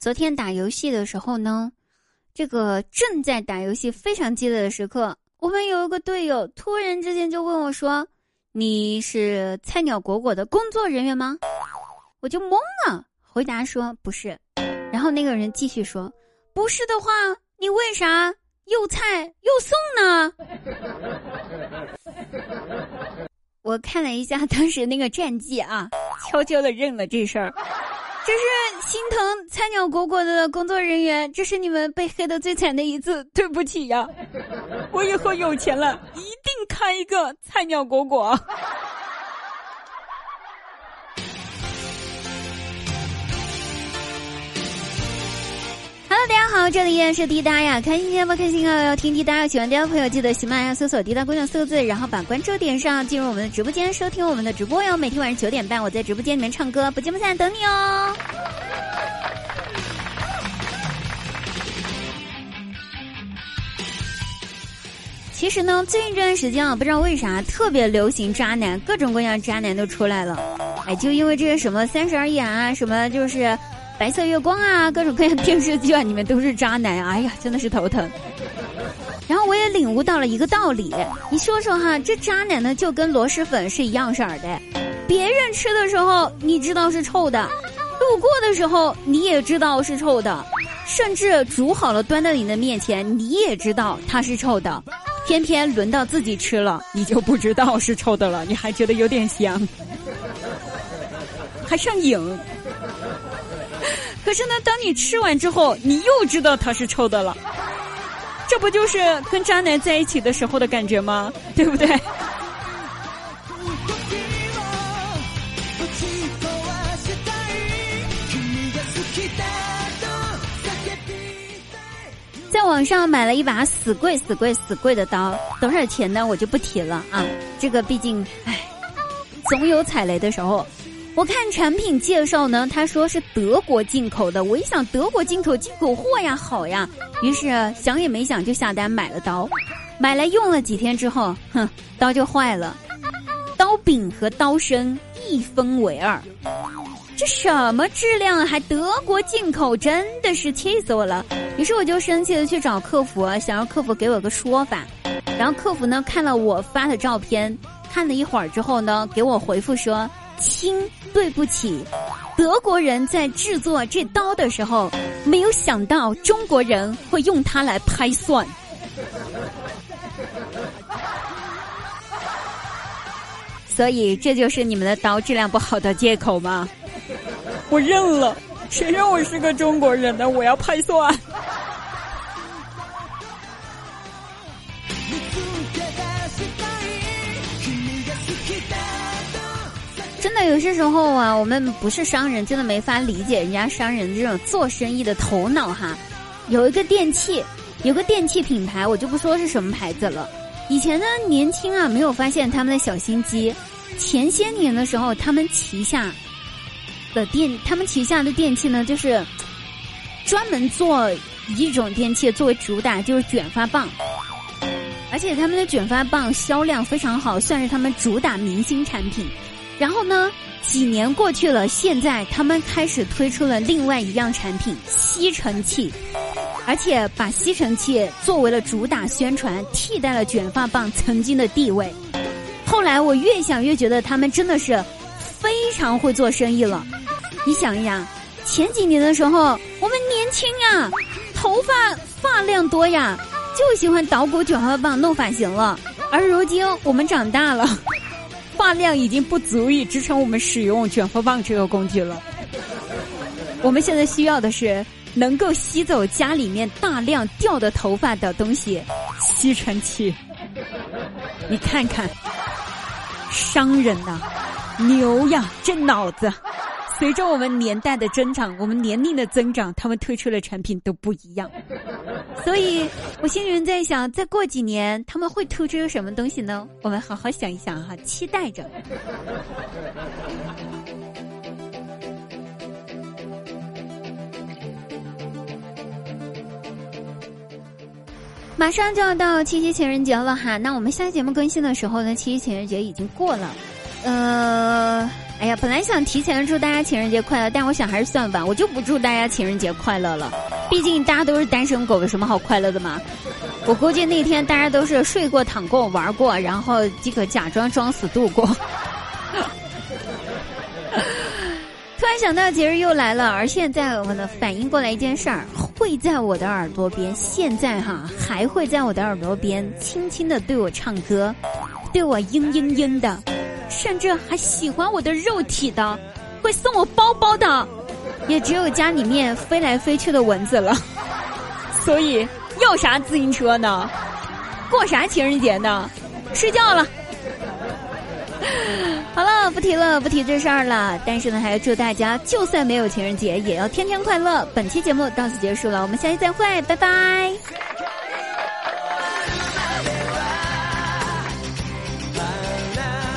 昨天打游戏的时候呢，这个正在打游戏非常激烈的时刻，我们有一个队友突然之间就问我说：“你是菜鸟果果的工作人员吗？”我就懵了，回答说：“不是。”然后那个人继续说：“不是的话，你为啥又菜又送呢？” 我看了一下当时那个战绩啊，悄悄的认了这事儿。这是心疼菜鸟果果的工作人员，这是你们被黑的最惨的一次，对不起呀！我以后有钱了，一定开一个菜鸟果果。大家好，这里依然是滴答呀，开心不开心啊？要听滴答，喜欢滴答朋友记得喜马拉雅搜索“滴答姑娘”四个字，然后把关注点上，进入我们的直播间收听我们的直播哟。每天晚上九点半，我在直播间里面唱歌，不见不散，等你哦。其实呢，最近这段时间啊，不知道为啥特别流行渣男，各种各样渣男都出来了。哎，就因为这些什么《三十而已》啊，什么就是。白色月光啊，各种各样电视剧啊，里面都是渣男，哎呀，真的是头疼。然后我也领悟到了一个道理，你说说哈，这渣男呢就跟螺蛳粉是一样色儿的，别人吃的时候你知道是臭的，路过的时候你也知道是臭的，甚至煮好了端到你的面前你也知道它是臭的，偏偏轮到自己吃了，你就不知道是臭的了，你还觉得有点香，还上瘾。可是呢，当你吃完之后，你又知道它是臭的了，这不就是跟渣男在一起的时候的感觉吗？对不对？在网上买了一把死贵、死贵、死贵的刀，多少钱呢？我就不提了啊。这个毕竟，唉，总有踩雷的时候。我看产品介绍呢，他说是德国进口的。我一想，德国进口进口货呀，好呀。于是想也没想就下单买了刀，买来用了几天之后，哼，刀就坏了，刀柄和刀身一分为二。这什么质量？还德国进口？真的是气死我了！于是我就生气的去找客服，想让客服给我个说法。然后客服呢看了我发的照片，看了一会儿之后呢，给我回复说。亲，对不起，德国人在制作这刀的时候，没有想到中国人会用它来拍蒜，所以这就是你们的刀质量不好的借口吗？我认了，谁让我是个中国人呢？我要拍蒜。真的有些时候啊，我们不是商人，真的没法理解人家商人这种做生意的头脑哈。有一个电器，有个电器品牌，我就不说是什么牌子了。以前呢，年轻啊，没有发现他们的小心机。前些年的时候，他们旗下的电，他们旗下的电器呢，就是专门做一种电器作为主打，就是卷发棒。而且他们的卷发棒销量非常好，算是他们主打明星产品。然后呢？几年过去了，现在他们开始推出了另外一样产品——吸尘器，而且把吸尘器作为了主打宣传，替代了卷发棒曾经的地位。后来我越想越觉得他们真的是非常会做生意了。你想一想，前几年的时候我们年轻呀，头发发量多呀，就喜欢捣鼓卷发棒弄发型了，而如今我们长大了。发量已经不足以支撑我们使用卷发棒这个工具了。我们现在需要的是能够吸走家里面大量掉的头发的东西——吸尘器。你看看，商人呐，牛呀，这脑子！随着我们年代的增长，我们年龄的增长，他们推出的产品都不一样。所以我心里在想，再过几年他们会推出什么东西呢？我们好好想一想哈，期待着。马上就要到七夕情人节了哈，那我们下节目更新的时候呢，七夕情人节已经过了，呃。哎呀，本来想提前祝大家情人节快乐，但我想还是算吧，我就不祝大家情人节快乐了。毕竟大家都是单身狗，有什么好快乐的嘛？我估计那天大家都是睡过、躺过、玩过，然后即可假装装死度过。突然想到节日又来了，而现在我呢反应过来一件事儿，会在我的耳朵边，现在哈还会在我的耳朵边轻轻的对我唱歌，对我嘤嘤嘤的。甚至还喜欢我的肉体的，会送我包包的，也只有家里面飞来飞去的蚊子了。所以要啥自行车呢？过啥情人节呢？睡觉了。好了，不提了，不提这事儿了。但是呢，还要祝大家，就算没有情人节，也要天天快乐。本期节目到此结束了，我们下期再会，拜拜。